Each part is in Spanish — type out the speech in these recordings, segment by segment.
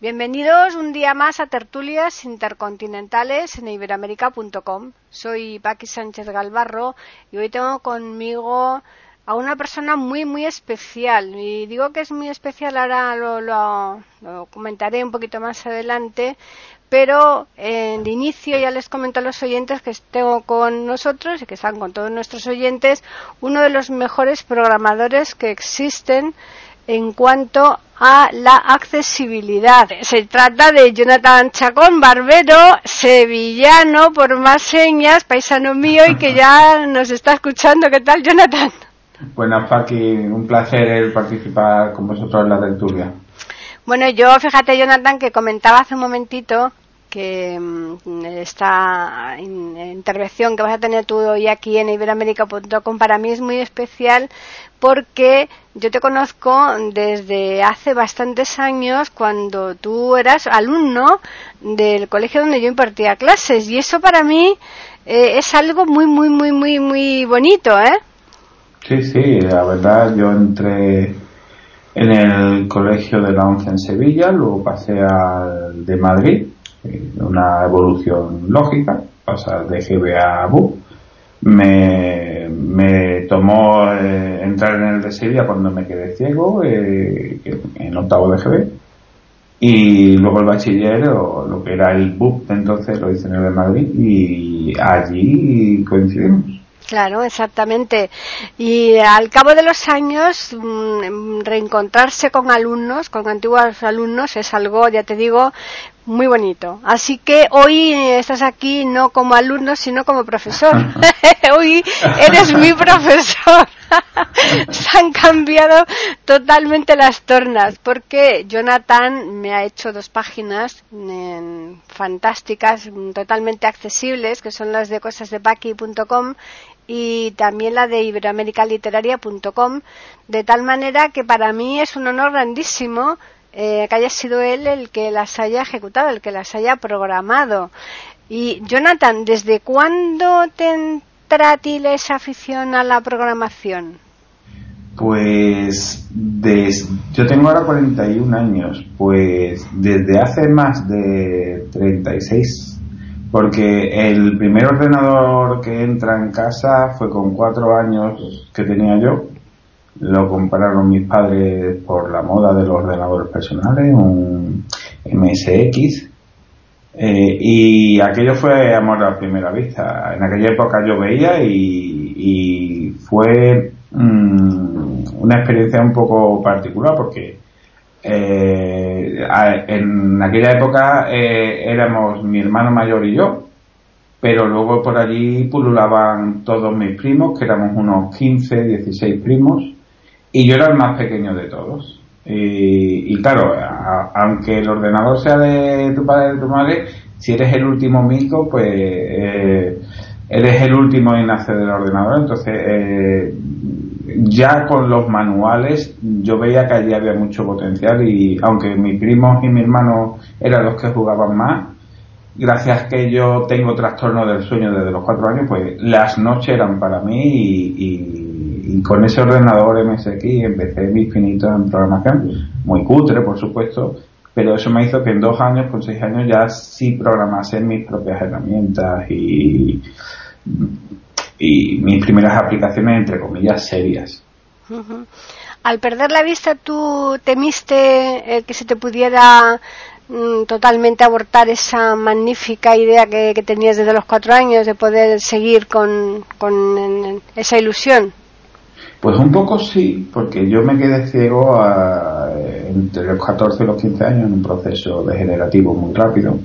Bienvenidos un día más a Tertulias Intercontinentales en iberoamérica.com. Soy Paqui Sánchez Galvarro y hoy tengo conmigo a una persona muy, muy especial. Y digo que es muy especial, ahora lo, comentaré un poquito más adelante. Pero en de inicio ya les comento a los oyentes que tengo con nosotros y que están con todos nuestros oyentes uno de los mejores programadores que existen en cuanto a la accesibilidad. Se trata de Jonathan Chacón, barbero, sevillano, por más señas, paisano mío y que ya nos está escuchando. ¿Qué tal, Jonathan? Buenas, Paqui. Un placer participar con vosotros en la tertulia. Bueno, yo, fíjate, Jonathan, que comentaba hace un momentito que mm, esta intervención que vas a tener tú hoy aquí en iberoamérica.com para mí es muy especial porque yo te conozco desde hace bastantes años cuando tú eras alumno del colegio donde yo impartía clases y eso para mí eh, es algo muy muy muy muy muy bonito, ¿eh? Sí, sí, la verdad yo entré en el colegio de la ONCE en Sevilla, luego pasé al de Madrid una evolución lógica, pasar de GB a BU. Me, me tomó eh, entrar en el de Sevilla cuando me quedé ciego, eh, en octavo de GB. Y luego el bachiller, o lo que era el BUP entonces, lo hice en el de Madrid y allí coincidimos. Claro, exactamente. Y al cabo de los años, mm, reencontrarse con alumnos, con antiguos alumnos, es algo, ya te digo, muy bonito. Así que hoy estás aquí no como alumno, sino como profesor. hoy eres mi profesor. Se han cambiado totalmente las tornas porque Jonathan me ha hecho dos páginas fantásticas, totalmente accesibles, que son las de cosasdepaqui.com y también la de iberoamericaliteraria.com, de tal manera que para mí es un honor grandísimo eh, que haya sido él el que las haya ejecutado, el que las haya programado. Y Jonathan, ¿desde cuándo te entra a ti esa afición a la programación? Pues yo tengo ahora 41 años, pues desde hace más de 36 porque el primer ordenador que entra en casa fue con cuatro años que tenía yo. Lo compraron mis padres por la moda de los ordenadores personales, un MSX. Eh, y aquello fue amor a primera vista. En aquella época yo veía y, fue mm, una experiencia un poco particular porque eh, en aquella época eh, éramos mi hermano mayor y yo, pero luego por allí pululaban todos mis primos, que éramos unos 15, 16 primos, y yo era el más pequeño de todos. Y, claro, aunque el ordenador sea de tu padre y de tu madre, si eres el último mico, pues eh, eres el último en nacer del ordenador, entonces eh, ya con los manuales yo veía que allí había mucho potencial y aunque mis primos y mi hermano eran los que jugaban más, gracias que yo tengo trastorno del sueño desde los cuatro años, pues las noches eran para mí y, con ese ordenador MSX empecé mis finitos en programación, muy cutre por supuesto, pero eso me hizo que en dos años, con seis años ya sí programase mis propias herramientas y y mis primeras aplicaciones, entre comillas, serias. Al perder la vista, ¿tú temiste eh, que se te pudiera mm, totalmente abortar esa magnífica idea que, tenías desde los cuatro años de poder seguir con esa ilusión? Pues un poco sí, porque yo me quedé ciego entre los 14 y los 15 años en un proceso degenerativo muy rápido.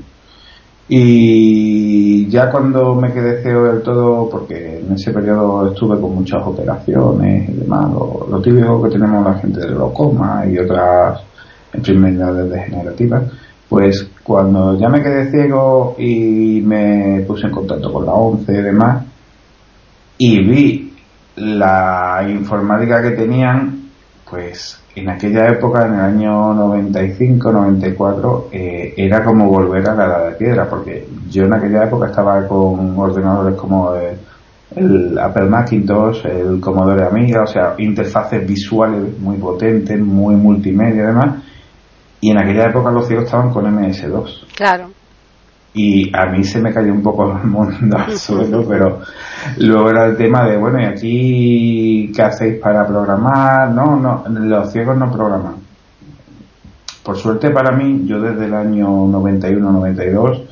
Y ya cuando me quedé ciego del todo, porque en ese periodo estuve con muchas operaciones y demás, lo, típico que tenemos la gente del glaucoma y otras enfermedades degenerativas, Pues cuando ya me quedé ciego y me puse en contacto con la ONCE y demás, y vi la informática que tenían, pues en aquella época, en el año 95, 94, eh, era como volver a la edad de piedra, porque yo en aquella época estaba con ordenadores como el Apple Macintosh, el Commodore Amiga, o sea, interfaces visuales muy potentes, muy multimedia además, y en aquella época los ciegos estaban con MS2. Claro y a mí se me cayó un poco el mundo al suelo, pero luego era el tema de, bueno, ¿y aquí qué hacéis para programar? No, no, los ciegos no programan. Por suerte para mí, yo desde el año 91-92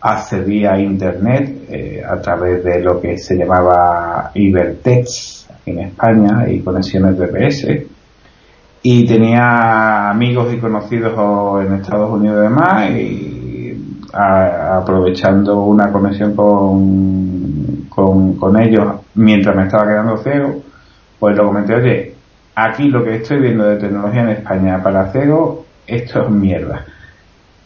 accedí a Internet eh, a través de lo que se llamaba Ibertex en España y conexiones VPS y tenía amigos y conocidos en Estados Unidos y demás y aprovechando una conexión con, con, ellos mientras me estaba quedando ciego, pues lo comenté, oye, aquí lo que estoy viendo de tecnología en España para ciego, esto es mierda.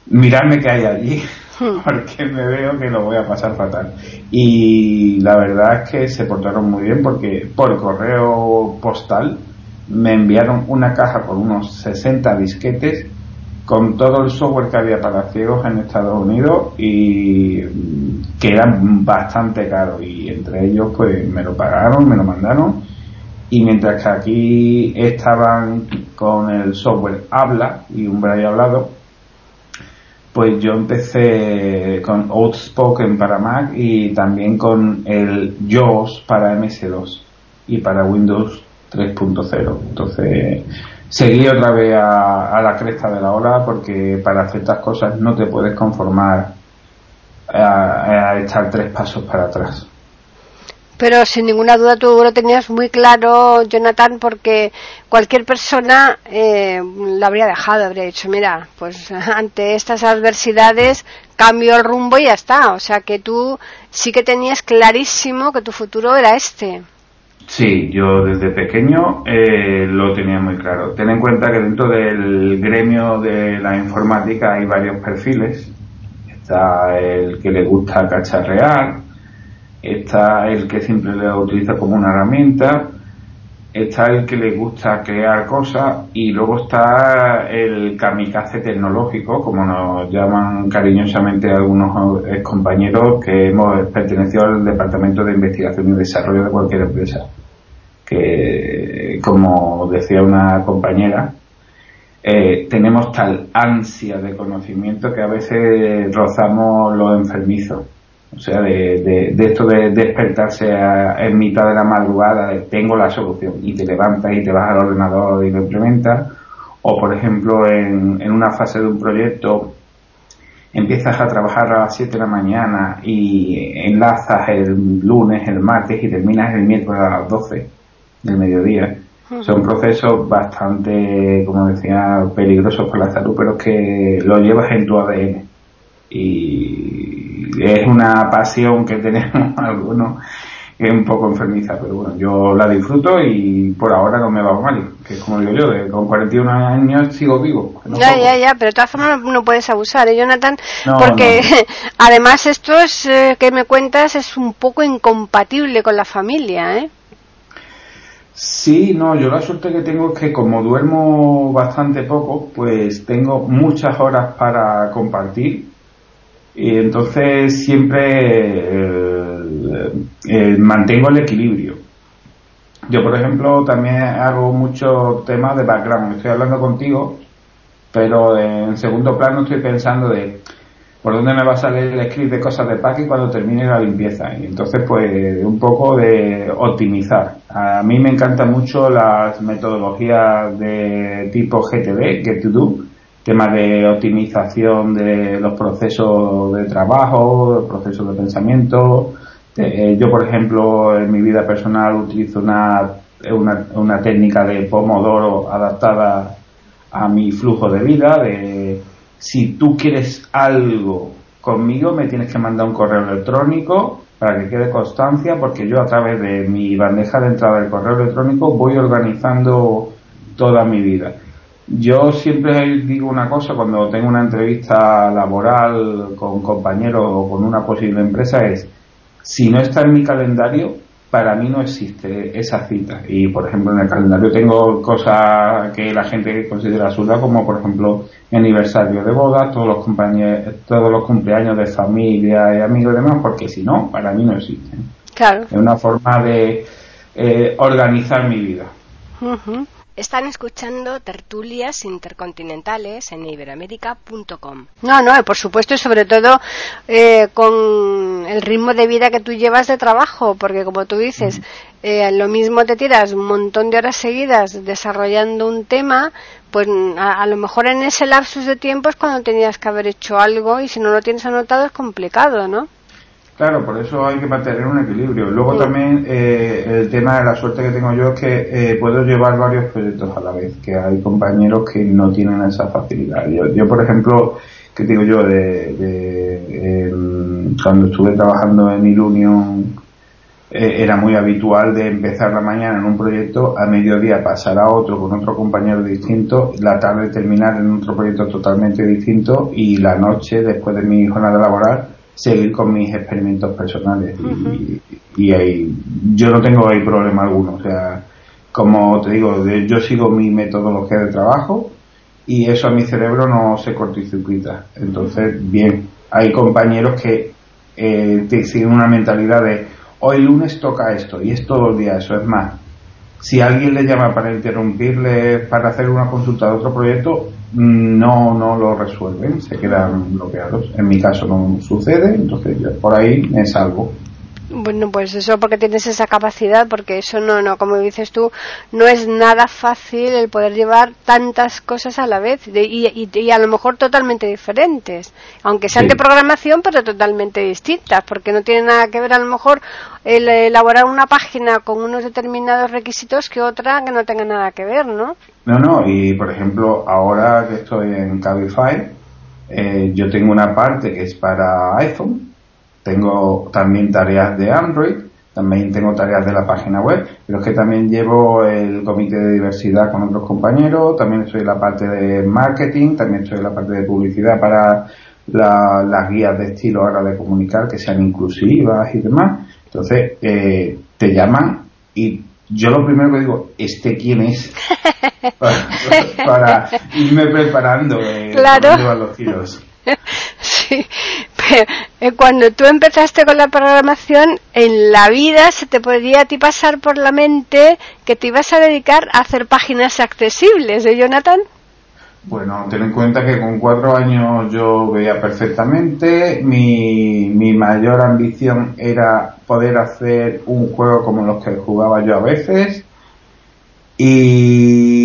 Miradme que hay allí, hmm. porque me veo que lo voy a pasar fatal. Y la verdad es que se portaron muy bien porque por correo postal me enviaron una caja con unos 60 disquetes con todo el software que había para ciegos en Estados Unidos y que era bastante caro. Y entre ellos pues me lo pagaron, me lo mandaron. Y mientras que aquí estaban con el software habla y un braille hablado pues yo empecé con Outspoken para Mac y también con el JAWS para MS2 y para Windows 3.0 entonces seguí otra vez a, la cresta de la ola porque para ciertas cosas no te puedes conformar a, echar tres pasos para atrás. Pero sin ninguna duda tú lo tenías muy claro, Jonathan, porque cualquier persona eh, lo habría dejado, habría dicho, mira, pues ante estas adversidades cambio el rumbo y ya está. O sea que tú sí que tenías clarísimo que tu futuro era este. Sí, yo desde pequeño eh, lo tenía muy claro. Ten en cuenta que dentro del gremio de la informática hay varios perfiles. Está el que le gusta cacharrear, está el que siempre lo utiliza como una herramienta, está el que le gusta crear cosas y luego está el kamikaze tecnológico, como nos llaman cariñosamente algunos compañeros que hemos pertenecido al Departamento de Investigación y Desarrollo de cualquier empresa. Que, como decía una compañera, eh, tenemos tal ansia de conocimiento que a veces rozamos los enfermizos o sea, de, de, esto de despertarse en mitad de la madrugada, de tengo la solución, y te levantas y te vas al ordenador y lo implementas. O, por ejemplo, en, en una fase de un proyecto, empiezas a trabajar a las 7 de la mañana y enlazas el lunes, el martes y terminas el miércoles a las 12 del mediodía. Son procesos bastante, como decía, peligrosos para la salud, pero que lo llevas en tu ADN. Y es una pasión que tenemos algunos que es un poco enfermiza, pero bueno, yo la disfruto y por ahora no me va mal, que es como digo yo, de, con 41 años sigo vivo. ya, ya, ya, pero de todas formas no, puedes abusar, ¿eh, Jonathan? Porque además esto es, eh, que me cuentas es un poco incompatible con la familia, ¿eh? Sí, no, yo la suerte que tengo es que como duermo bastante poco, pues tengo muchas horas para compartir y entonces siempre eh, eh, mantengo el equilibrio. Yo, por ejemplo, también hago muchos temas de background. Estoy hablando contigo, pero en segundo plano estoy pensando de por dónde me va a salir el script de cosas de packing cuando termine la limpieza. Y entonces, pues, un poco de optimizar. A mí me encantan mucho las metodologías de tipo GTD, Get to Do, temas de optimización de los procesos de trabajo, procesos de pensamiento. Eh, yo, por ejemplo, en mi vida personal utilizo una, una, una, técnica de Pomodoro adaptada a mi flujo de vida, de si tú quieres algo conmigo, me tienes que mandar un correo electrónico para que quede constancia, porque yo a través de mi bandeja de entrada del correo electrónico voy organizando toda mi vida yo siempre digo una cosa cuando tengo una entrevista laboral con compañeros o con una posible empresa es, si no está en mi calendario, para mí no existe esa cita. Y, por ejemplo, en el calendario tengo cosas que la gente considera absurdas, como, por ejemplo, aniversario de boda, todos los, compañeros, todos los cumpleaños de familia y amigos y demás, porque si no, para mí no existen. Claro. Es una forma de eh, organizar mi vida. Están escuchando tertulias intercontinentales en iberoamérica.com. No, no, por supuesto, y sobre todo eh, con el ritmo de vida que tú llevas de trabajo, porque como tú dices, eh, lo mismo te tiras un montón de horas seguidas desarrollando un tema, pues a, a, lo mejor en ese lapsus de tiempo es cuando tenías que haber hecho algo y si no lo tienes anotado es complicado, ¿no? Claro, por eso hay que mantener un equilibrio. Luego también eh, el tema de la suerte que tengo yo es que eh, puedo llevar varios proyectos a la vez, que hay compañeros que no tienen esa facilidad. Yo, yo por ejemplo, que digo yo, de, de cuando estuve trabajando en Ilunion, eh, era muy habitual de empezar la mañana en un proyecto, a mediodía pasar a otro con otro compañero distinto, la tarde terminar en otro proyecto totalmente distinto y la noche, después de mi jornada laboral, seguir con mis experimentos personales y, y, ahí yo no tengo ahí problema alguno o sea como te digo yo sigo mi metodología de trabajo y eso a mi cerebro no se cortocircuita. Entonces bien hay compañeros que eh, te siguen una mentalidad de hoy lunes toca esto y es todo el día eso es más si alguien le llama para interrumpirle para hacer una consulta de otro proyecto no, no lo resuelven, se quedan bloqueados. En mi caso no sucede, entonces por ahí me salvo. Bueno, pues eso porque tienes esa capacidad, porque eso no, no, como dices tú, no es nada fácil el poder llevar tantas cosas a la vez de, y, y, y, a lo mejor totalmente diferentes, aunque sean sí. de programación, pero totalmente distintas, porque no tiene nada que ver a lo mejor el elaborar una página con unos determinados requisitos que otra que no tenga nada que ver, ¿no? No, no, y por ejemplo, ahora que estoy en Cabify, eh, yo tengo una parte que es para iPhone, tengo también tareas de Android, también tengo tareas de la página web, pero es que también llevo el comité de diversidad con otros compañeros, también estoy en la parte de marketing, también estoy en la parte de publicidad para la, las guías de estilo ahora de comunicar que sean inclusivas y demás. Entonces, eh, te llaman y yo lo primero que digo, ¿este quién es? para, para irme preparando eh, claro. los tiros. Sí, cuando tú empezaste con la programación, en la vida se te podría a ti pasar por la mente que te ibas a dedicar a hacer páginas accesibles, ¿eh, Jonathan? Bueno, ten en cuenta que con cuatro años yo veía perfectamente. Mi, mi mayor ambición era poder hacer un juego como los que jugaba yo a veces. Y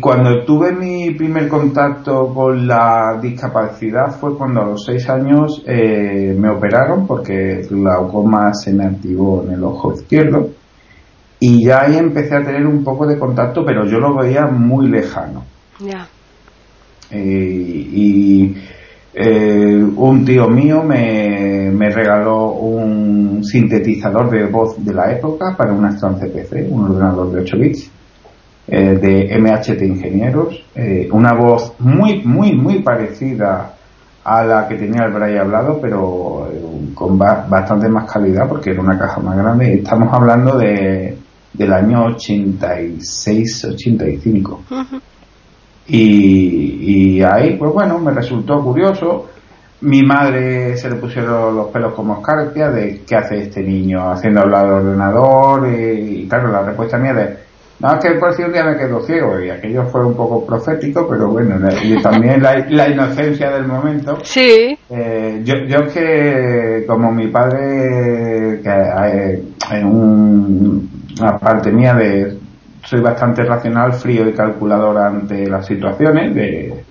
cuando tuve mi primer contacto con la discapacidad fue cuando a los seis años eh, me operaron porque el glaucoma se me activó en el ojo izquierdo. Y ya ahí empecé a tener un poco de contacto, pero yo lo veía muy lejano. Ya. Yeah. Eh, y eh, un tío mío me, me, regaló un sintetizador de voz de la época para un Astron CPC, un ordenador de 8 bits, eh, de MHT Ingenieros, eh, una voz muy, muy, muy parecida a la que tenía el Bray hablado, pero con ba bastante más calidad porque era una caja más grande. Estamos hablando de, del año 86-85. Uh -huh. Y, y, ahí, pues bueno, me resultó curioso. Mi madre se le pusieron los pelos como escarpia de qué hace este niño haciendo hablar al ordenador. Y, y, claro, la respuesta mía de, no, es que por si un día me quedo ciego. Y aquello fue un poco profético, pero bueno, y también la, la inocencia del momento. Sí. Eh, yo, yo es que, como mi padre, que hay, en un, una parte mía de soy bastante racional, frío y calculador ante las situaciones, de,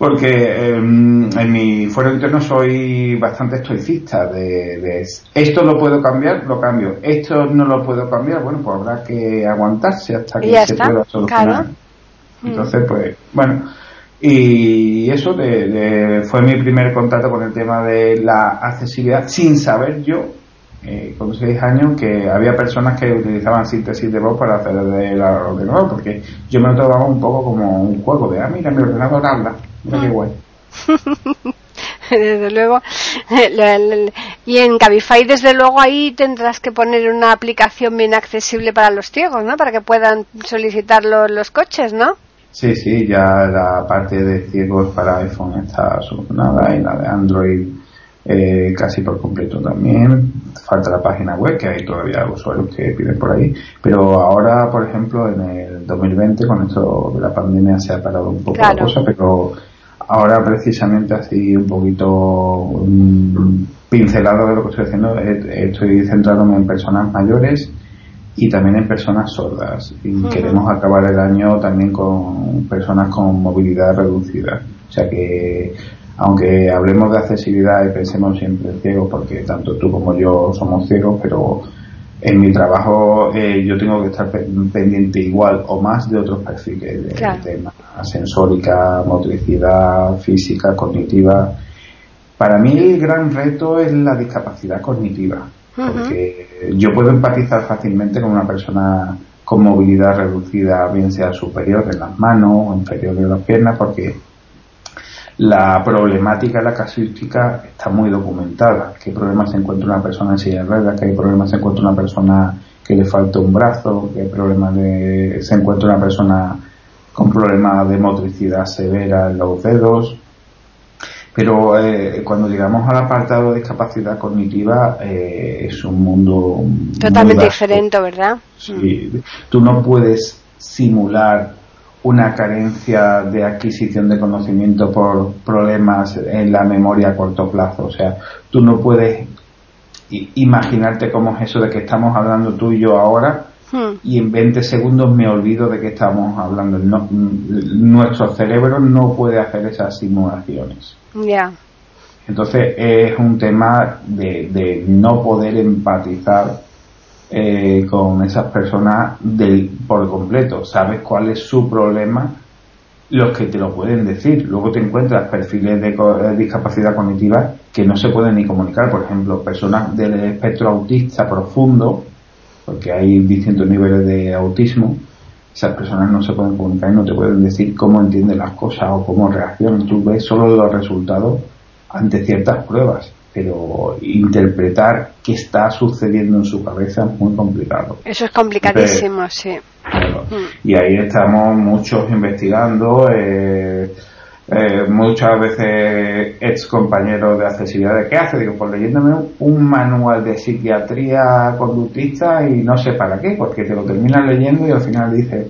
porque eh, en mi fuero interno soy bastante estoicista, de, de, esto lo puedo cambiar, lo cambio, esto no lo puedo cambiar, bueno, pues habrá que aguantarse hasta que se pueda solucionar. Claro. Entonces, pues, bueno, y eso de, de, fue mi primer contacto con el tema de la accesibilidad sin saber yo eh, con seis años que había personas que utilizaban síntesis de voz para hacer el ordenador, porque yo me lo tomaba un poco como un juego de, ah, mira, mi ordenador habla, mira qué mm. guay. desde luego. Y en Cabify, desde luego, ahí tendrás que poner una aplicación bien accesible para los ciegos, ¿no? Para que puedan solicitar los, coches, ¿no? Sí, sí, ya la parte de ciegos para iPhone está solucionada y la de Android eh, casi por completo también. Falta la página web, que hay todavía usuarios que piden por ahí. Pero ahora, por ejemplo, en el 2020, con esto de la pandemia se ha parado un poco la cosa, pero ahora precisamente así un poquito pincelado de lo que estoy haciendo, estoy centrándome en personas mayores y también en personas sordas. Y queremos acabar el año también con personas con movilidad reducida. O sea que, aunque hablemos de accesibilidad y pensemos siempre en ciegos, porque tanto tú como yo somos ciegos, pero en mi trabajo eh, yo tengo que estar pendiente igual o más de otros perfiles de temas sensórica, motricidad, física, cognitiva. Para mí el gran reto es la discapacidad cognitiva, porque yo puedo empatizar fácilmente con una persona con movilidad reducida, bien sea superior en las manos o inferior en las piernas, porque la problemática, la casuística está muy documentada. ¿Qué problemas se encuentra una persona en silla de ruedas? ¿Qué problemas se encuentra una persona que le falta un brazo? ¿Qué problemas se encuentra una persona con problemas de motricidad severa en los dedos? Pero eh, cuando llegamos al apartado de discapacidad cognitiva eh, es un mundo totalmente diferente, ¿verdad? Sí, tú no puedes simular una carencia de adquisición de conocimiento por problemas en la memoria a corto plazo. O sea, tú no puedes imaginarte cómo es eso de que estamos hablando tú y yo ahora hmm. y en 20 segundos me olvido de que estamos hablando. nuestro cerebro no puede hacer esas simulaciones. Ya. Entonces es un tema de, de no poder empatizar eh, con esas personas del, por completo. Sabes cuál es su problema, los que te lo pueden decir. Luego te encuentras perfiles de, eh, discapacidad cognitiva que no se pueden ni comunicar. Por ejemplo, personas del espectro autista profundo, porque hay distintos niveles de autismo. Esas personas no se pueden comunicar y no te pueden decir cómo entienden las cosas o cómo reaccionan. Tú ves solo los resultados ante ciertas pruebas pero interpretar qué está sucediendo en su cabeza es muy complicado. Eso es complicadísimo, sí. Mm. Y ahí estamos muchos investigando, eh, eh, muchas veces ex compañeros de accesibilidad, ¿qué hace? Digo, pues leyéndome un manual de psiquiatría conductista y no sé para qué, porque te lo terminas leyendo y al final dices,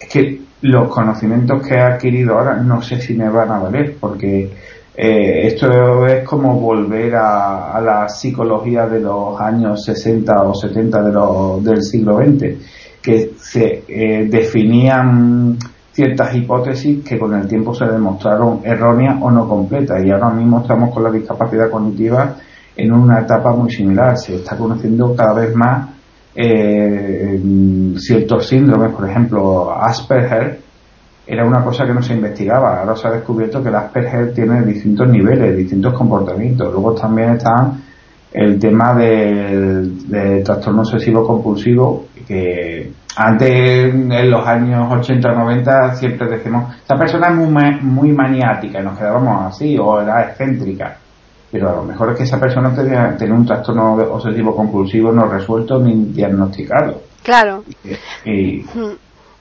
es que los conocimientos que he adquirido ahora no sé si me van a valer, porque eh, esto es como volver a, la psicología de los años 60 o 70 del siglo XX, que se eh, definían ciertas hipótesis que con el tiempo se demostraron erróneas o no completas. Y ahora mismo estamos con la discapacidad cognitiva en una etapa muy similar. Se está conociendo cada vez más eh, ciertos síndromes, por ejemplo, Asperger, era una cosa que no se investigaba. Ahora se ha descubierto que el Asperger tiene distintos niveles, distintos comportamientos. Luego también está el tema del, trastorno obsesivo compulsivo, que antes en los años 80 o 90 siempre decimos, esta persona es muy, muy maniática y nos quedábamos así, o era excéntrica. Pero a lo mejor es que esa persona tenía, tenía un trastorno obsesivo compulsivo no resuelto ni diagnosticado. Claro. y, mm.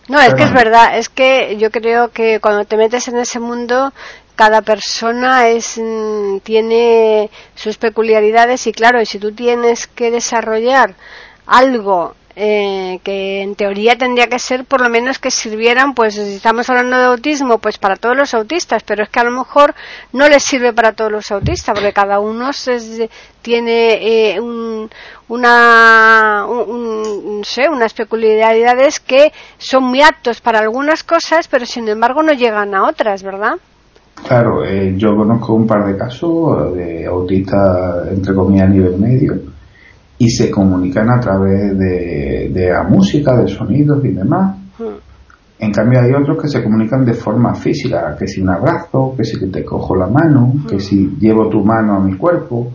No, es que es verdad, es que yo creo que cuando te metes en ese mundo, cada persona es, mm, tiene sus peculiaridades y claro, y si tú tienes que desarrollar algo eh, que en teoría tendría que ser por lo menos que sirvieran, pues si estamos hablando de autismo, pues para todos los autistas, pero es que a lo mejor no les sirve para todos los autistas, porque cada uno tiene eh, una, un, sé, unas peculiaridades que son muy aptos para algunas cosas, pero sin embargo no llegan a otras, ¿verdad? Claro, eh, yo conozco un par de casos de autistas, entre comillas, a nivel medio, y se comunican a través de, la música, de sonidos y demás. Hmm. En cambio hay otros que se comunican de forma física, que si un abrazo, que si te cojo la mano, que hmm. si llevo tu mano a mi cuerpo.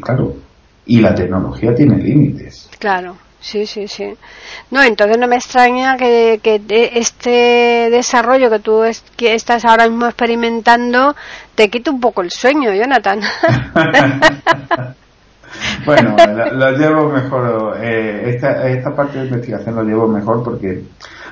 claro, y la tecnología tiene límites. Claro. Sí, sí, sí. No, entonces no me extraña que, que este desarrollo que tú que estás ahora mismo experimentando te quite un poco el sueño, Jonathan. bueno, lo, llevo mejor. Eh, esta, esta parte de investigación lo llevo mejor porque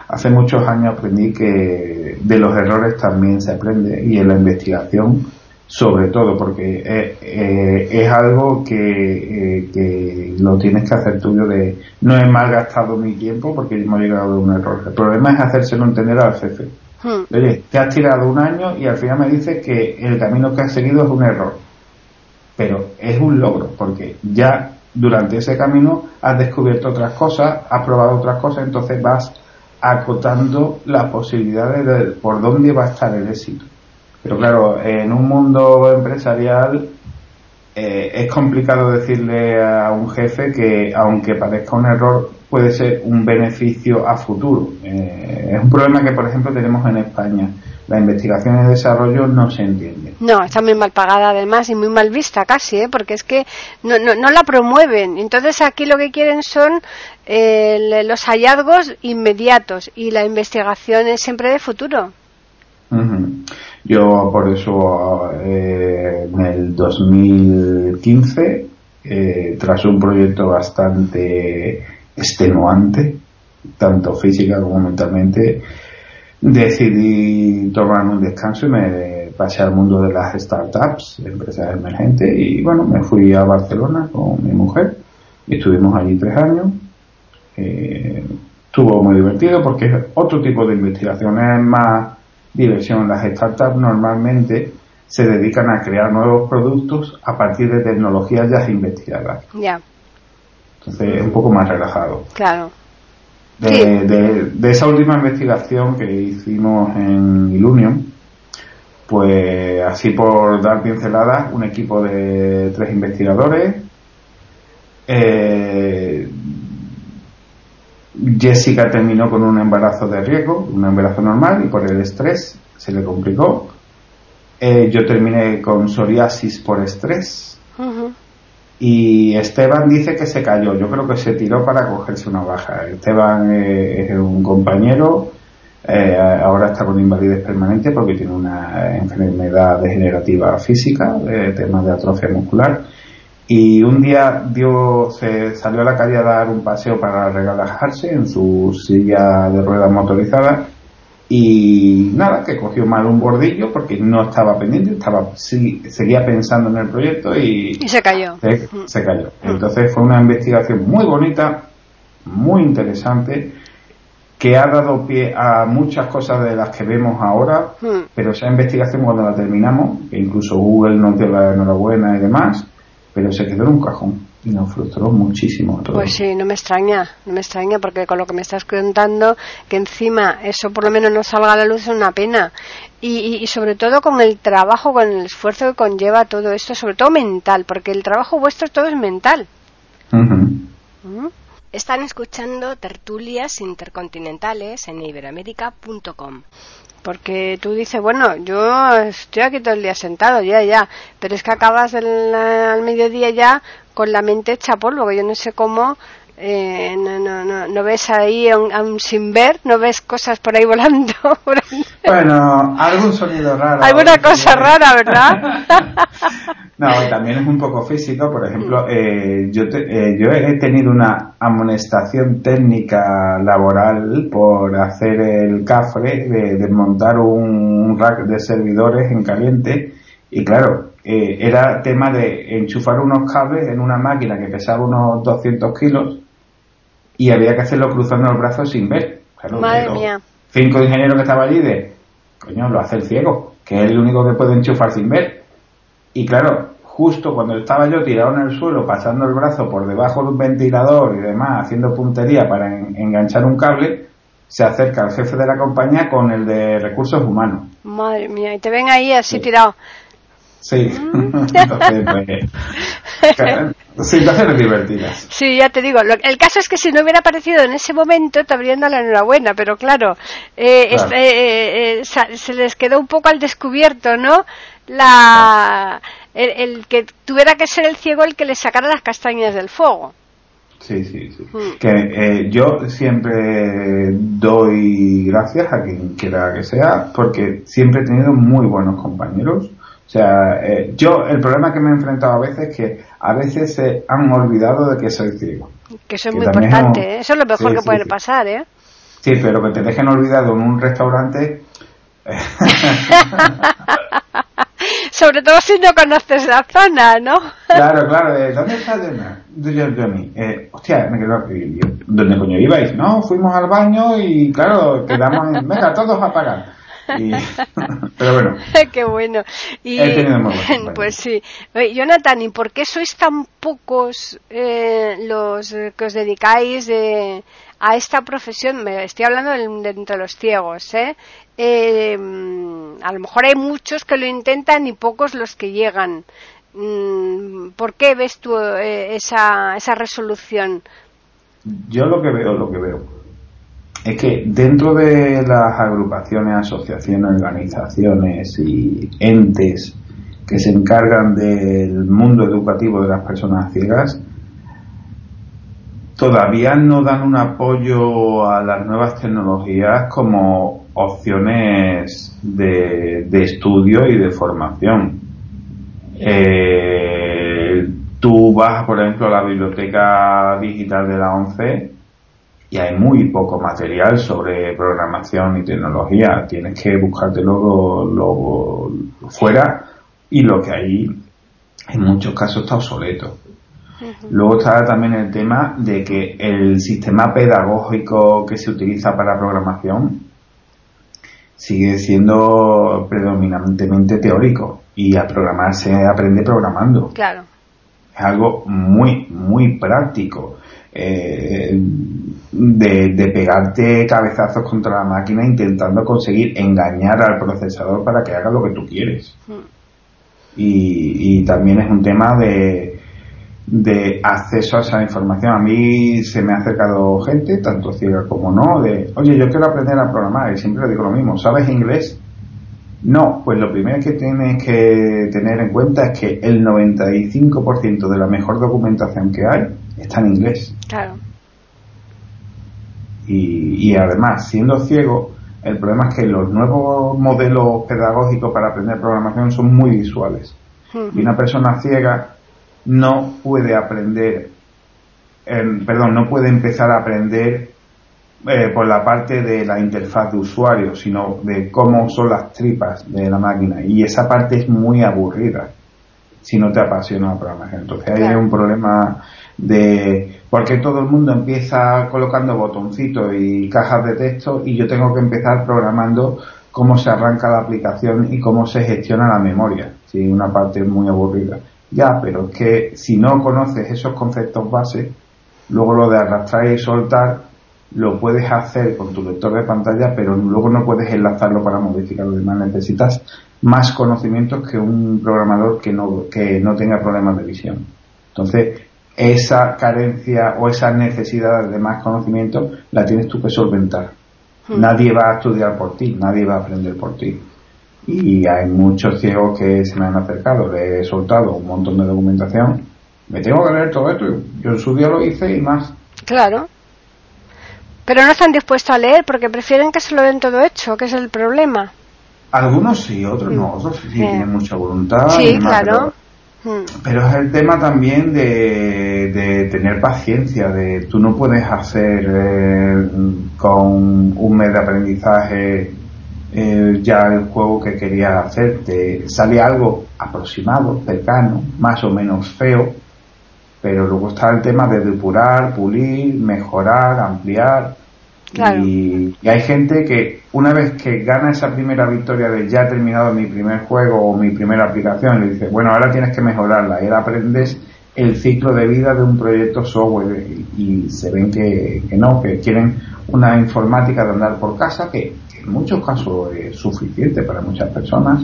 hace muchos años aprendí que de los errores también se aprende y en la investigación sobre todo porque eh, eh, es algo que, eh, que, lo tienes que hacer tuyo de no he malgastado mi tiempo porque hemos llegado a un error. El problema es hacérselo entender al jefe. Hmm. Oye, te has tirado un año y al final me dices que el camino que has seguido es un error. Pero es un logro porque ya durante ese camino has descubierto otras cosas, has probado otras cosas, entonces vas acotando las posibilidades de por dónde va a estar el éxito. Pero claro, en un mundo empresarial eh, es complicado decirle a un jefe que aunque parezca un error puede ser un beneficio a futuro. Eh, es un problema que, por ejemplo, tenemos en España. La investigación y desarrollo no se entiende. No, está muy mal pagada además y muy mal vista casi, ¿eh? porque es que no, no, no la promueven. Entonces aquí lo que quieren son eh, los hallazgos inmediatos y la investigación es siempre de futuro. Yo por eso eh, en el 2015, eh, tras un proyecto bastante extenuante, tanto física como mentalmente, decidí tomar un descanso y me pasé al mundo de las startups, empresas emergentes, y bueno, me fui a Barcelona con mi mujer y estuvimos allí tres años. Eh, estuvo muy divertido porque es otro tipo de investigación, es más diversión. Las startups normalmente se dedican a crear nuevos productos a partir de tecnologías ya investigadas. Ya. Entonces es un poco más relajado. Claro. De, de, esa última investigación que hicimos en Ilunion, pues así por dar pinceladas, un equipo de tres investigadores, eh, Jessica terminó con un embarazo de riesgo, un embarazo normal, y por el estrés se le complicó. Eh, yo terminé con psoriasis por estrés. Y Esteban dice que se cayó. Yo creo que se tiró para cogerse una baja. Esteban eh, es un compañero, eh, ahora está con invalidez permanente porque tiene una enfermedad degenerativa física, temas de atrofia muscular y un día dio, se salió a la calle a dar un paseo para relajarse en su silla de ruedas motorizada y nada, que cogió mal un bordillo porque no estaba pendiente, estaba seguía pensando en el proyecto y, se cayó. Se, cayó. Entonces fue una investigación muy bonita, muy interesante, que ha dado pie a muchas cosas de las que vemos ahora, pero esa investigación cuando la terminamos, incluso Google nos dio la enhorabuena y demás, pero se quedó en un cajón y nos frustró muchísimo. Todo. Pues sí, no me extraña, no me extraña porque con lo que me estás contando, que encima eso por lo menos no salga a la luz es una pena. Y, sobre todo con el trabajo, con el esfuerzo que conlleva todo esto, sobre todo mental, porque el trabajo vuestro todo es mental. ¿Mm? Están escuchando tertulias intercontinentales en iberamérica.com porque tú dices, bueno, yo estoy aquí todo el día sentado, ya, ya, pero es que acabas al mediodía ya con la mente hecha polvo, que yo no sé cómo eh, no, no, no, no, ves ahí aún, sin ver, no ves cosas por ahí volando. Bueno, algún sonido raro. Alguna cosa rara, ¿verdad? no, también es un poco físico. Por ejemplo, eh, yo, eh, yo he tenido una amonestación técnica laboral por hacer el cafre de desmontar un rack de servidores en caliente. Y claro, era tema de enchufar unos cables en una máquina que pesaba unos 200 kilos y había que hacerlo cruzando los brazos sin ver. Madre mía. Cinco ingenieros que estaban allí de, coño, lo hace el ciego, que es el único que puede enchufar sin ver. Y claro, justo cuando estaba yo tirado en el suelo, pasando el brazo por debajo de un ventilador y demás, haciendo puntería para enganchar un cable, se acerca el jefe de la compañía con el de recursos humanos. Madre mía, y te ven ahí así tirado. Sí, pues, situaciones divertidas. Sí, ya te digo. el caso es que si no hubiera aparecido en ese momento, te habrían dado la enhorabuena, pero claro, eh, eh, eh, se les quedó un poco al descubierto, ¿no? La, el, que tuviera que ser el ciego el que le sacara las castañas del fuego. Sí, sí, sí. Mm. Que eh, yo siempre doy gracias a quien quiera que sea, porque siempre he tenido muy buenos compañeros. O sea, eh, yo el problema que me he enfrentado a veces es que a veces se han olvidado de que soy ciego. Que eso es muy importante, ¿eh? eso es lo mejor que puede pasar, ¿eh? Sí, pero que te dejen olvidado en un restaurante. Sobre todo si no conoces la zona, ¿no? claro, claro. ¿Dónde está Johnny? Johnny. Eh, hostia, me quedo ¿Dónde coño ibais? No, fuimos al baño y claro, quedamos en... Venga, todos a pagar. pero bueno. Qué bueno. Y, pues sí. Jonathan, ¿y por qué sois tan pocos eh, los que os dedicáis de, a esta profesión? Me estoy hablando de, entre los ciegos, ¿eh? ¿eh? A lo mejor hay muchos que lo intentan y pocos los que llegan. Mm, ¿Por qué ves tú eh, esa, esa resolución? Yo lo que veo, lo que veo es que dentro de las agrupaciones, asociaciones, organizaciones y entes que se encargan del mundo educativo de las personas ciegas, todavía no dan un apoyo a las nuevas tecnologías como opciones de, estudio y de formación. Eh, tú vas, por ejemplo, a la biblioteca digital de la ONCE y hay muy poco material sobre programación y tecnología. Tienes que buscártelo lo, fuera y lo que hay en muchos casos está obsoleto. Luego está también el tema de que el sistema pedagógico que se utiliza para programación sigue siendo predominantemente teórico y a programar se aprende programando. Claro. Es algo muy, muy práctico. Eh, de, pegarte cabezazos contra la máquina intentando conseguir engañar al procesador para que haga lo que tú quieres. Hmm. Y, también es un tema de, de acceso a esa información. A mí se me ha acercado gente, tanto ciega como no, de, oye, yo quiero aprender a programar y siempre le digo lo mismo, ¿sabes inglés? No, pues lo primero que tienes que tener en cuenta es que el 95% de la mejor documentación que hay está en inglés. Claro. Y, además, siendo ciego, el problema es que los nuevos modelos pedagógicos para aprender programación son muy visuales. Y una persona ciega no puede aprender, perdón, no puede empezar a aprender eh, por la parte de la interfaz de usuario, sino de cómo son las tripas de la máquina. Y esa parte es muy aburrida si no te apasiona la programación. Entonces hay un problema de porque todo el mundo empieza colocando botoncitos y cajas de texto y yo tengo que empezar programando cómo se arranca la aplicación y cómo se gestiona la memoria. Sí, una parte muy aburrida. Ya, pero es que si no conoces esos conceptos base, luego lo de arrastrar y soltar lo puedes hacer con tu lector de pantalla, pero luego no puedes enlazarlo para modificar lo demás. Necesitas más conocimientos que un programador que no, que no tenga problemas de visión. Entonces, esa carencia o esa necesidad de más conocimiento la tienes tú que solventar. Hmm. Nadie va a estudiar por ti, nadie va a aprender por ti. Y hay muchos ciegos que se me han acercado, le he soltado un montón de documentación. Me tengo que leer todo esto. Yo en su día lo hice y más. Claro. Pero no están dispuestos a leer porque prefieren que se lo den todo hecho, que es el problema. Algunos sí, otros no. Otros sí, tienen mucha voluntad. Sí, claro. Hmm. Pero es el tema también de, tener paciencia, de tú no puedes hacer eh, con un mes de aprendizaje eh, ya el juego que querías hacer. Te sale algo aproximado, cercano, más o menos feo, pero luego está el tema de depurar, pulir, mejorar, ampliar. Y, hay gente que una vez que gana esa primera victoria de ya he terminado mi primer juego o mi primera aplicación, le dice, bueno, ahora tienes que mejorarla. Y ahora aprendes el ciclo de vida de un proyecto software y, se ven que, no, que quieren una informática de andar por casa que, en muchos casos es suficiente para muchas personas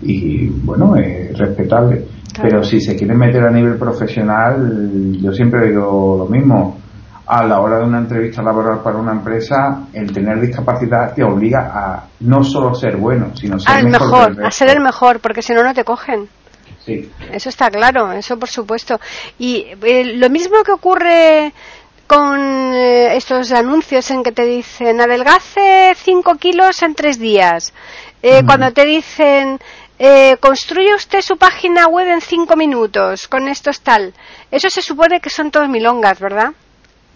y bueno, es respetable. Pero si se quieren meter a nivel profesional, yo siempre digo lo mismo a la hora de una entrevista laboral para una empresa, el tener discapacidad te obliga a no solo ser bueno, sino ser el mejor. a ser el mejor, porque si no, no te cogen. sí. Eso está claro, eso por supuesto. Y eh, lo mismo que ocurre con eh, estos anuncios en que te dicen adelgace 5 kilos en 3 días. Eh, cuando te dicen construye usted su página web en 5 minutos con esto tal. Eso se supone que son todos milongas, ¿verdad?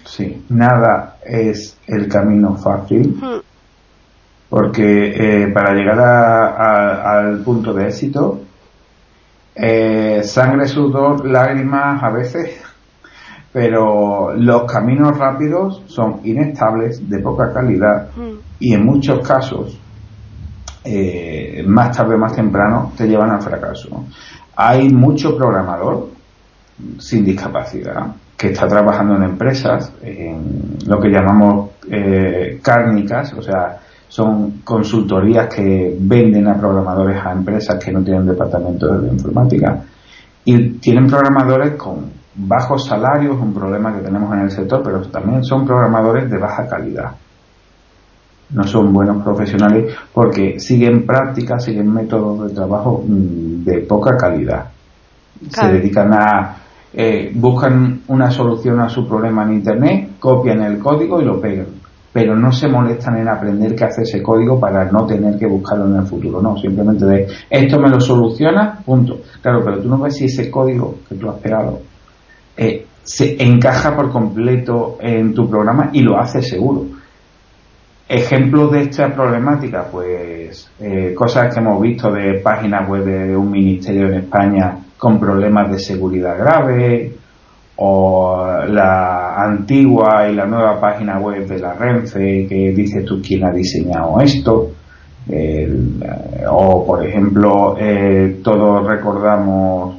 Sí, nada es el camino fácil. Porque eh, para llegar al punto de éxito, eh, sangre, sudor, lágrimas a veces, pero los caminos rápidos son inestables, de poca calidad mm. y en muchos casos, eh, más tarde o más temprano, te llevan al fracaso. Hay mucho programador sin discapacidad que está trabajando en empresas, en lo que llamamos cárnicas, o sea, son consultorías que venden a programadores a empresas que no tienen departamento de informática y tienen programadores con bajos salarios, un problema que tenemos en el sector, pero también son programadores de baja calidad. No son buenos profesionales porque siguen prácticas, siguen métodos de trabajo mm, de poca calidad. Se dedican a eh, buscan una solución a su problema en internet, copian el código y lo pegan pero no se molestan en aprender qué hace ese código para no tener que buscarlo en el futuro. No, simplemente de esto me lo soluciona, punto. Claro, pero tú no ves si ese código que tú has pegado eh, se encaja por completo en tu programa y lo hace seguro. Ejemplos de esta problemática, pues eh, cosas que hemos visto de páginas web de un ministerio en España con problemas de seguridad graves, o la antigua y la nueva página web de la Renfe que dice tú quién ha diseñado esto o por ejemplo eh, todos recordamos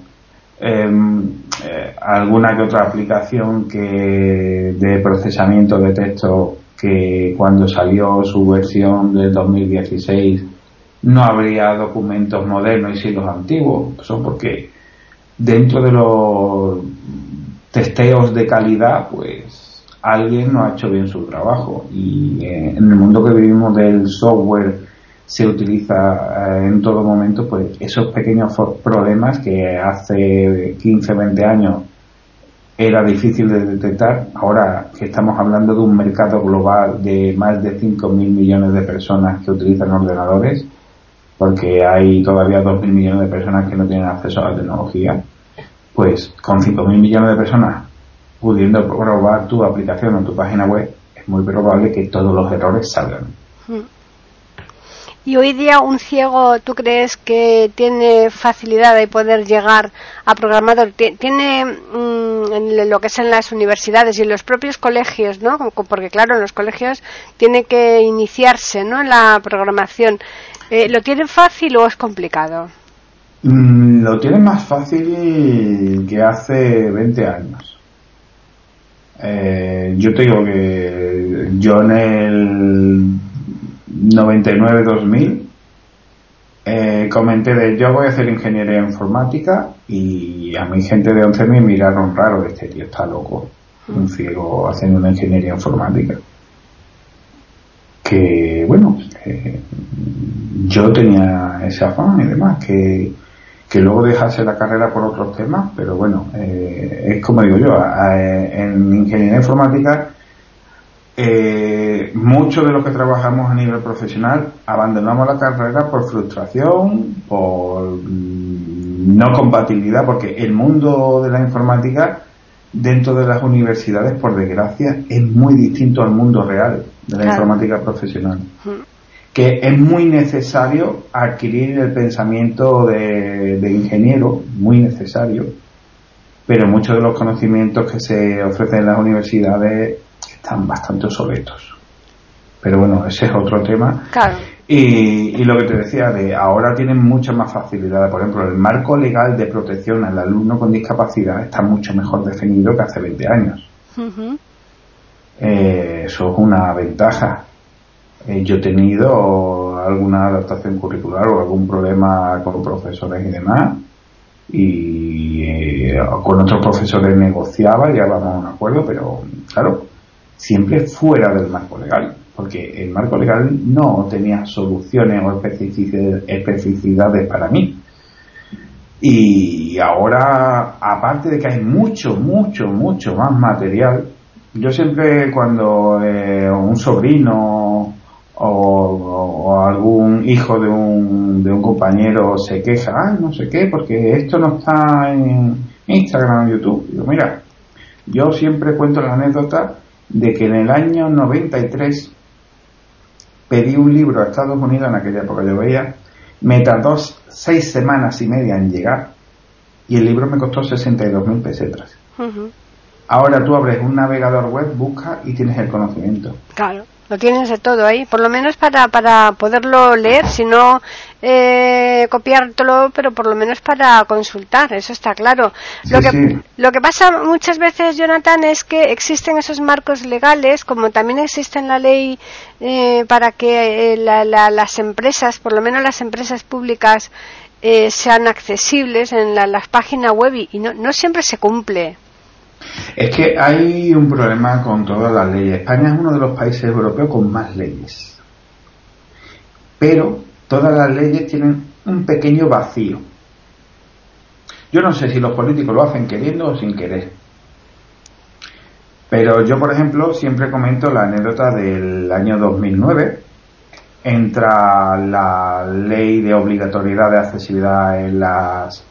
em, eh, alguna que otra aplicación que de procesamiento de texto que cuando salió su versión del 2016 no habría documentos modernos y sí antiguos eso porque dentro de los testeos de calidad, pues alguien no ha hecho bien su trabajo. Y eh, en el mundo que vivimos del software se utiliza eh, en todo momento, pues esos pequeños problemas que hace 15, 20 años era difícil de detectar, ahora que estamos hablando de un mercado global de más de 5.000 millones de personas que utilizan ordenadores, porque hay todavía 2.000 millones de personas que no tienen acceso a la tecnología, pues con 5.000 millones de personas pudiendo probar tu aplicación o tu página web, es muy probable que todos los errores salgan. Y hoy día un ciego, ¿tú crees que tiene facilidad de poder llegar a programador? Tiene mm, en lo que es en las universidades y en los propios colegios, ¿no? Porque claro, en los colegios tiene que iniciarse, ¿no? En la programación. Eh, ¿Lo tiene fácil o es complicado? Mm, lo tiene más fácil que hace 20 años. Eh, yo te digo que yo en el 99-2000 eh, comenté de yo voy a hacer ingeniería informática y a mi gente de 11 me miraron raro, este tío está loco, un mm. ciego haciendo una ingeniería informática. Que bueno, eh, yo tenía ese afán y demás, que que luego dejase la carrera por otros temas, pero bueno, eh, es como digo yo, en ingeniería informática, eh, muchos de los que trabajamos a nivel profesional abandonamos la carrera por frustración, por mm, no compatibilidad, porque el mundo de la informática dentro de las universidades, por desgracia, es muy distinto al mundo real de la informática profesional. Que es muy necesario adquirir el pensamiento de, ingeniero, muy necesario, pero muchos de los conocimientos que se ofrecen en las universidades están bastante obsoletos. Pero bueno, ese es otro tema. Y, lo que te decía, de ahora tienen mucha más facilidad. Por ejemplo, el marco legal de protección al alumno con discapacidad está mucho mejor definido que hace 20 años. Eh, eso es una ventaja. Eh, yo he tenido alguna adaptación curricular o algún problema con profesores y demás y eh, con otros profesores negociaba y vamos a un acuerdo, pero claro, siempre fuera del marco legal, porque el marco legal no tenía soluciones o especificidades para mí. Y ahora, aparte de que hay mucho, mucho, mucho más material, yo siempre cuando eh, un sobrino o, algún hijo de un, de un compañero se queja, ah, no sé qué, porque esto no está en Instagram o YouTube. Digo, mira, yo siempre cuento la anécdota de que en el año 93 pedí un libro a Estados Unidos, en aquella época yo veía, me tardó seis semanas y media en llegar y el libro me costó 62 mil pesetas. Ahora tú abres un navegador web, buscas y tienes el conocimiento. Claro. Lo tienes de todo ahí, por lo menos para, para poderlo leer, si no eh, copiártelo, pero por lo menos para consultar, eso está claro. lo, que, lo que pasa muchas veces, Jonathan, es que existen esos marcos legales, como también existe en la ley eh, para que eh, las empresas, por lo menos las empresas públicas, eh, sean accesibles en las páginas web y, no, no siempre se cumple. Es que hay un problema con todas las leyes. España es uno de los países europeos con más leyes. Pero todas las leyes tienen un pequeño vacío. Yo no sé si los políticos lo hacen queriendo o sin querer. Pero yo, por ejemplo, siempre comento la anécdota del año 2009. Entra la ley de obligatoriedad de accesibilidad en las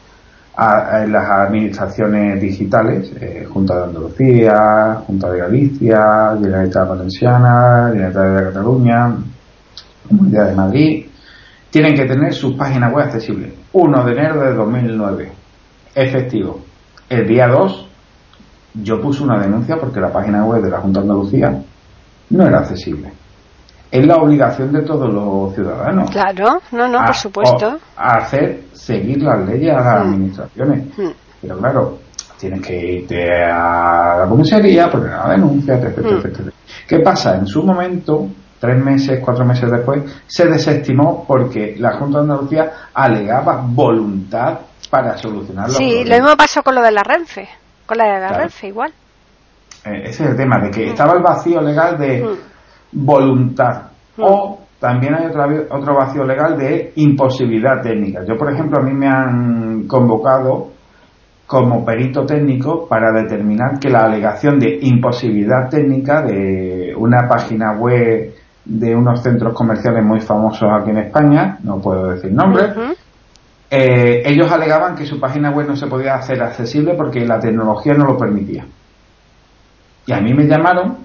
en las administraciones digitales, eh, Junta de Andalucía, Junta de Galicia, Generalitat Valenciana, Generalitat de Cataluña, Comunidad de Madrid, tienen que tener su página web accesible. 1 de enero de 2009. Efectivo. El día 2 yo puse una denuncia porque la página web de la Junta de Andalucía no era accesible es la obligación de todos los ciudadanos. Claro, no, no, por supuesto. A hacer seguir las leyes a las mm. administraciones. Mm. Pero claro, tienes que irte a la comisaría, poner una denuncia, etc, mm. ¿Qué pasa? En su momento, tres meses, cuatro meses después, se desestimó porque la Junta de Andalucía alegaba voluntad para solucionarlo. Sí, lo mismo pasó con lo de la Renfe, con la de la Renfe igual. Eh, ese es el tema, de que estaba el vacío legal de voluntad. Hmm. O también hay otro vacío legal de imposibilidad técnica. Yo, por ejemplo, a mí me han convocado como perito técnico para determinar que la alegación de imposibilidad técnica de una página web de unos centros comerciales muy famosos aquí en España, no puedo decir nombres, eh, ellos alegaban que su página web no se podía hacer accesible porque la tecnología no lo permitía. Y a mí me llamaron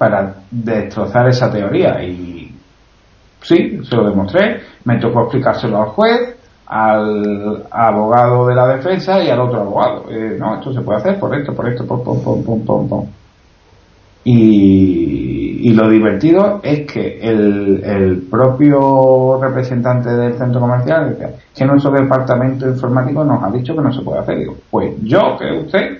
para destrozar esa teoría. Y sí, se lo demostré, me tocó explicárselo al juez, al abogado de la defensa y al otro abogado. Eh, no, esto se puede hacer por esto, por esto, por pom, pom, pom, pom, pom. Y, y, lo divertido es que el, el propio representante del centro comercial decía que nuestro departamento informático nos ha dicho que no se puede hacer. Digo, pues yo, que usted,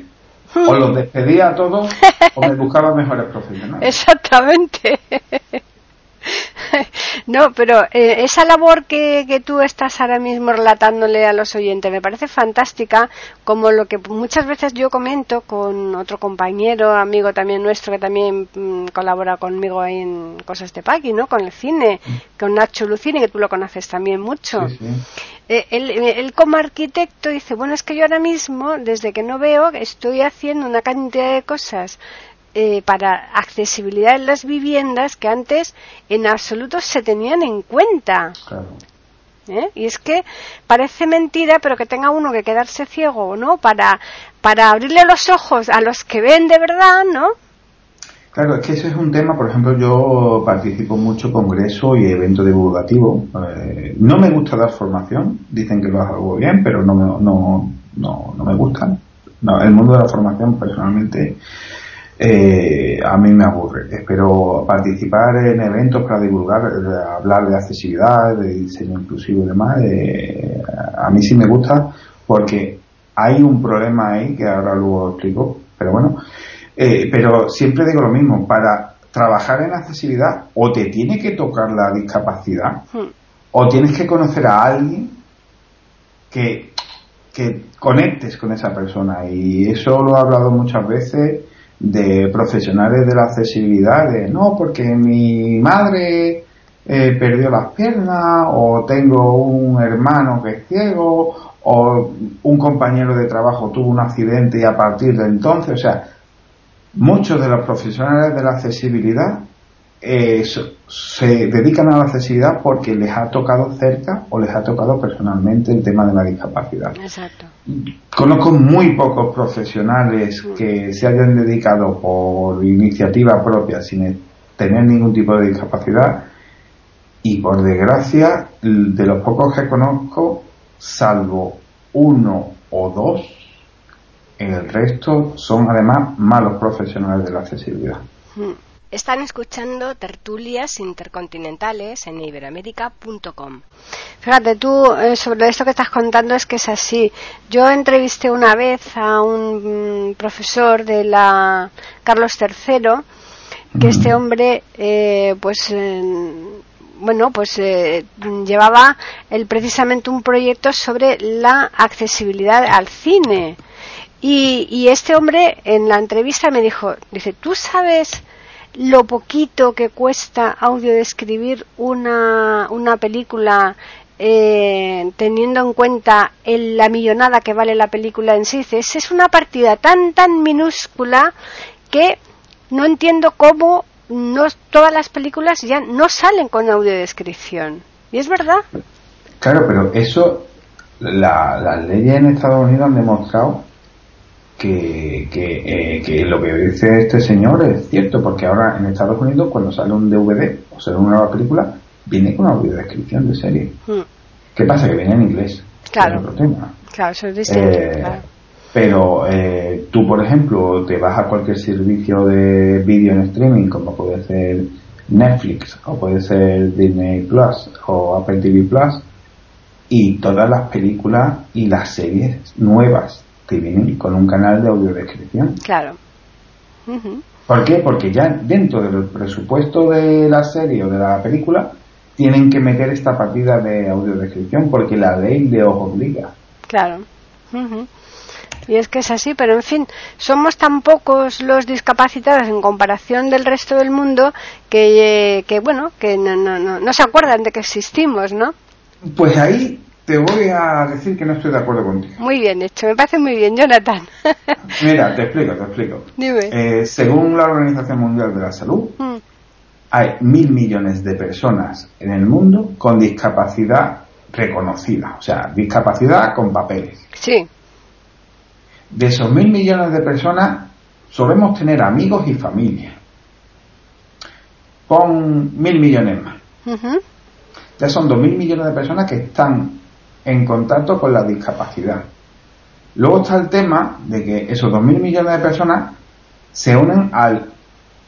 o los despedía a todos o me buscaba mejores profesionales. Exactamente. No, pero eh, esa labor que, que, tú estás ahora mismo relatándole a los oyentes me parece fantástica, como lo que muchas veces yo comento con otro compañero, amigo también nuestro que también mm, colabora conmigo en cosas de Paqui, ¿no? Con el cine, mm. con Nacho Lucini, que tú lo conoces también mucho. Eh, él, como arquitecto dice, bueno, es que yo ahora mismo, desde que no veo, estoy haciendo una cantidad de cosas eh, para accesibilidad en las viviendas que antes en absoluto se tenían en cuenta. ¿Eh? Y es que parece mentira, pero que tenga uno que quedarse ciego, ¿no? Para, para abrirle los ojos a los que ven de verdad, ¿no? Claro, es que ese es un tema, por ejemplo, yo participo mucho en congreso y evento divulgativo. Eh, no me gusta dar formación, dicen que lo hago bien, pero no no, no, no me gusta. No, el mundo de la formación personalmente eh, a mí me aburre. Pero participar en eventos para divulgar, hablar de accesibilidad, de diseño inclusivo y demás, eh, a mí sí me gusta porque hay un problema ahí que ahora luego explico, pero bueno, eh, pero siempre digo lo mismo, para trabajar en accesibilidad o te tiene que tocar la discapacidad hmm. o tienes que conocer a alguien que, que conectes con esa persona y eso lo he hablado muchas veces de profesionales de la accesibilidad, de no, porque mi madre eh, perdió las piernas, o tengo un hermano que es ciego, o un compañero de trabajo tuvo un accidente y a partir de entonces, o sea, muchos de los profesionales de la accesibilidad eh, se dedican a la accesibilidad porque les ha tocado cerca o les ha tocado personalmente el tema de la discapacidad. Exacto. Conozco muy pocos profesionales mm. que se hayan dedicado por iniciativa propia sin tener ningún tipo de discapacidad y por desgracia de los pocos que conozco salvo uno o dos el resto son además malos profesionales de la accesibilidad. Mm. Están escuchando tertulias intercontinentales en iberamérica.com. Fíjate, tú eh, sobre esto que estás contando es que es así. Yo entrevisté una vez a un profesor de la Carlos III, que este hombre, eh, pues, bueno, pues eh, llevaba el, precisamente un proyecto sobre la accesibilidad al cine. Y, y este hombre en la entrevista me dijo, dice, ¿tú sabes lo poquito que cuesta audio describir una, una película eh, teniendo en cuenta la millonada que vale la película en sí. Es una partida tan, tan minúscula que no entiendo cómo no, todas las películas ya no salen con audiodescripción. ¿Y es verdad? Claro, pero eso, la, las leyes en Estados Unidos han demostrado que, eh, que, lo que dice este señor es cierto, porque ahora en Estados Unidos cuando sale un DVD o sale una nueva película, viene con una descripción de serie. Hmm. ¿Qué pasa? Que viene en inglés. Claro. Claro, eso es distinto. Eh, pero eh, tú, por ejemplo, te vas a cualquier servicio de vídeo en streaming, como puede ser Netflix, o puede ser Disney Plus, o Apple TV Plus, y todas las películas y las series nuevas con un canal de audiodescripción. Claro. ¿Por qué? Porque ya dentro del presupuesto de la serie o de la película tienen que meter esta partida de audiodescripción porque la ley de os obliga. Claro. Y es que es así, pero en fin, somos tan pocos los discapacitados en comparación del resto del mundo que, que bueno, que no, no, no, no se acuerdan de que existimos, ¿no? Pues ahí te voy a decir que no estoy de acuerdo contigo. Muy bien hecho, me parece muy bien, Jonathan. Mira, te explico, te explico. Dime. Eh, según la Organización Mundial de la Salud, mm. hay mil millones de personas en el mundo con discapacidad reconocida, o sea, discapacidad con papeles. Sí. De esos mil millones de personas, solemos tener amigos y familia. Pon mil millones más. Ya son dos mil millones de personas que están en contacto con la discapacidad. Luego está el tema de que esos 2.000 millones de personas se unen al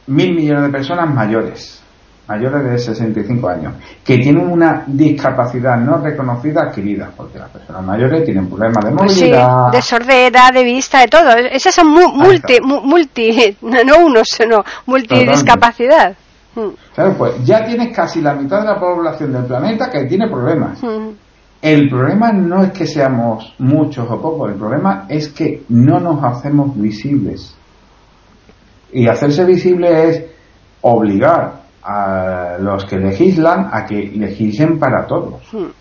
1.000 millones de personas mayores, mayores de 65 años, que tienen una discapacidad no reconocida adquirida, porque las personas mayores tienen problemas de pues movilidad. de sordera, de vista, de todo. Esas son multi, multi, no uno, sino multidiscapacidad. Mm. Claro, pues ya tienes casi la mitad de la población del planeta que tiene problemas. Mm. El problema no es que seamos muchos o pocos, el problema es que no nos hacemos visibles. Y hacerse visible es obligar a los que legislan a que legislen para todos. Hmm.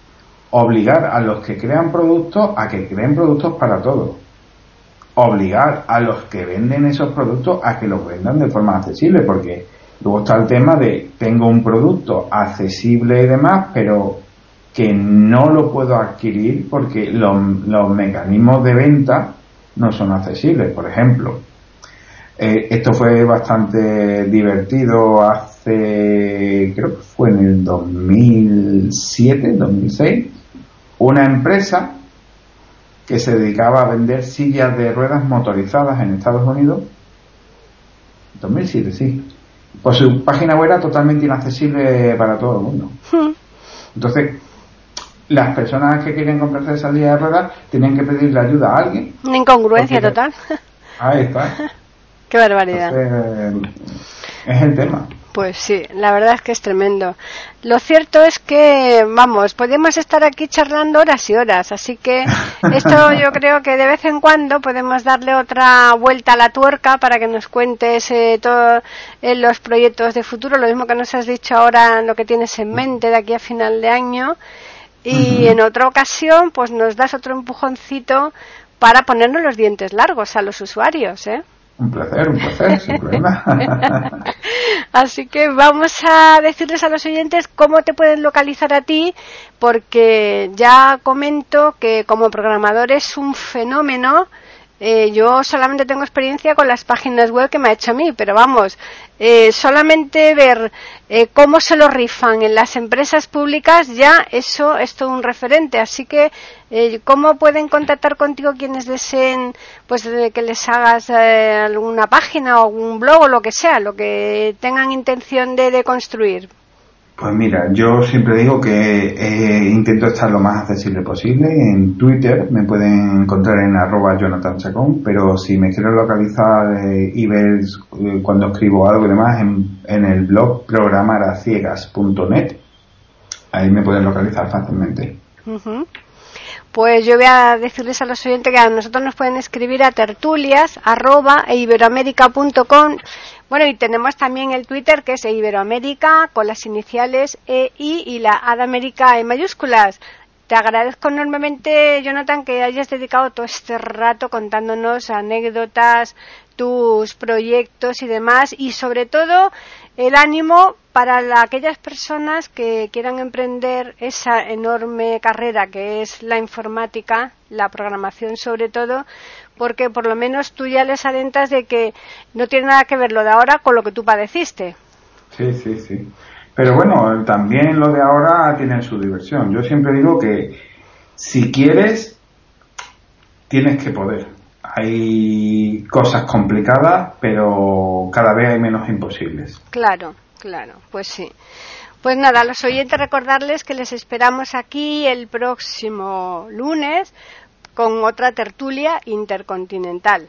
Obligar a los que crean productos a que creen productos para todos. Obligar a los que venden esos productos a que los vendan de forma accesible, porque luego está el tema de tengo un producto accesible y demás, pero que no lo puedo adquirir porque los, mecanismos de venta no son accesibles. Por ejemplo, eh, esto fue bastante divertido hace, creo que fue en el 2007, 2006, una empresa que se dedicaba a vender sillas de ruedas motorizadas en Estados Unidos. 2007, sí. Pues su página web era totalmente inaccesible para todo el mundo. Hmm. Entonces, las personas que quieren comprarse esa silla de ruedas tienen que pedirle ayuda a alguien. Una incongruencia total. Ahí está. Qué barbaridad. es el tema. Pues sí, la verdad es que es tremendo. Lo cierto es que, vamos, podemos estar aquí charlando horas y horas, así que esto yo creo que de vez en cuando podemos darle otra vuelta a la tuerca para que nos cuentes eh, todos eh, los proyectos de futuro, lo mismo que nos has dicho ahora, lo que tienes en mente de aquí a final de año y en otra ocasión pues nos das otro empujoncito para ponernos los dientes largos a los usuarios, ¿eh? Un placer, un placer, sin problema. Así que vamos a decirles a los oyentes cómo te pueden localizar a ti, porque ya comento que como programador es un fenómeno eh, yo solamente tengo experiencia con las páginas web que me ha hecho a mí, pero vamos, eh, solamente ver eh, cómo se lo rifan en las empresas públicas, ya eso es todo un referente. Así que, ¿cómo pueden contactar contigo quienes deseen pues que les hagas alguna página o un blog o lo que sea, lo que tengan intención de construir? Pues mira, yo siempre digo que eh, intento estar lo más accesible posible. En Twitter me pueden encontrar en arroba Jonathan Chacón, pero si me quieren localizar eh, y ver eh, cuando escribo algo y demás en, el blog programaraciegas.net, ahí me pueden localizar fácilmente. Pues yo voy a decirles a los oyentes que a nosotros nos pueden escribir a tertulias arroba e bueno, y tenemos también el Twitter que es Iberoamérica con las iniciales EI y la A América en mayúsculas. Te agradezco enormemente, Jonathan, que hayas dedicado todo este rato contándonos anécdotas, tus proyectos y demás, y sobre todo el ánimo para aquellas personas que quieran emprender esa enorme carrera que es la informática, la programación sobre todo, porque por lo menos tú ya les alentas de que no tiene nada que ver lo de ahora con lo que tú padeciste. Sí, sí, sí. Pero bueno, también lo de ahora tiene su diversión. Yo siempre digo que si quieres, tienes que poder. Hay cosas complicadas, pero cada vez hay menos imposibles. Claro, claro, pues sí. Pues nada, a los oyentes recordarles que les esperamos aquí el próximo lunes con otra tertulia intercontinental.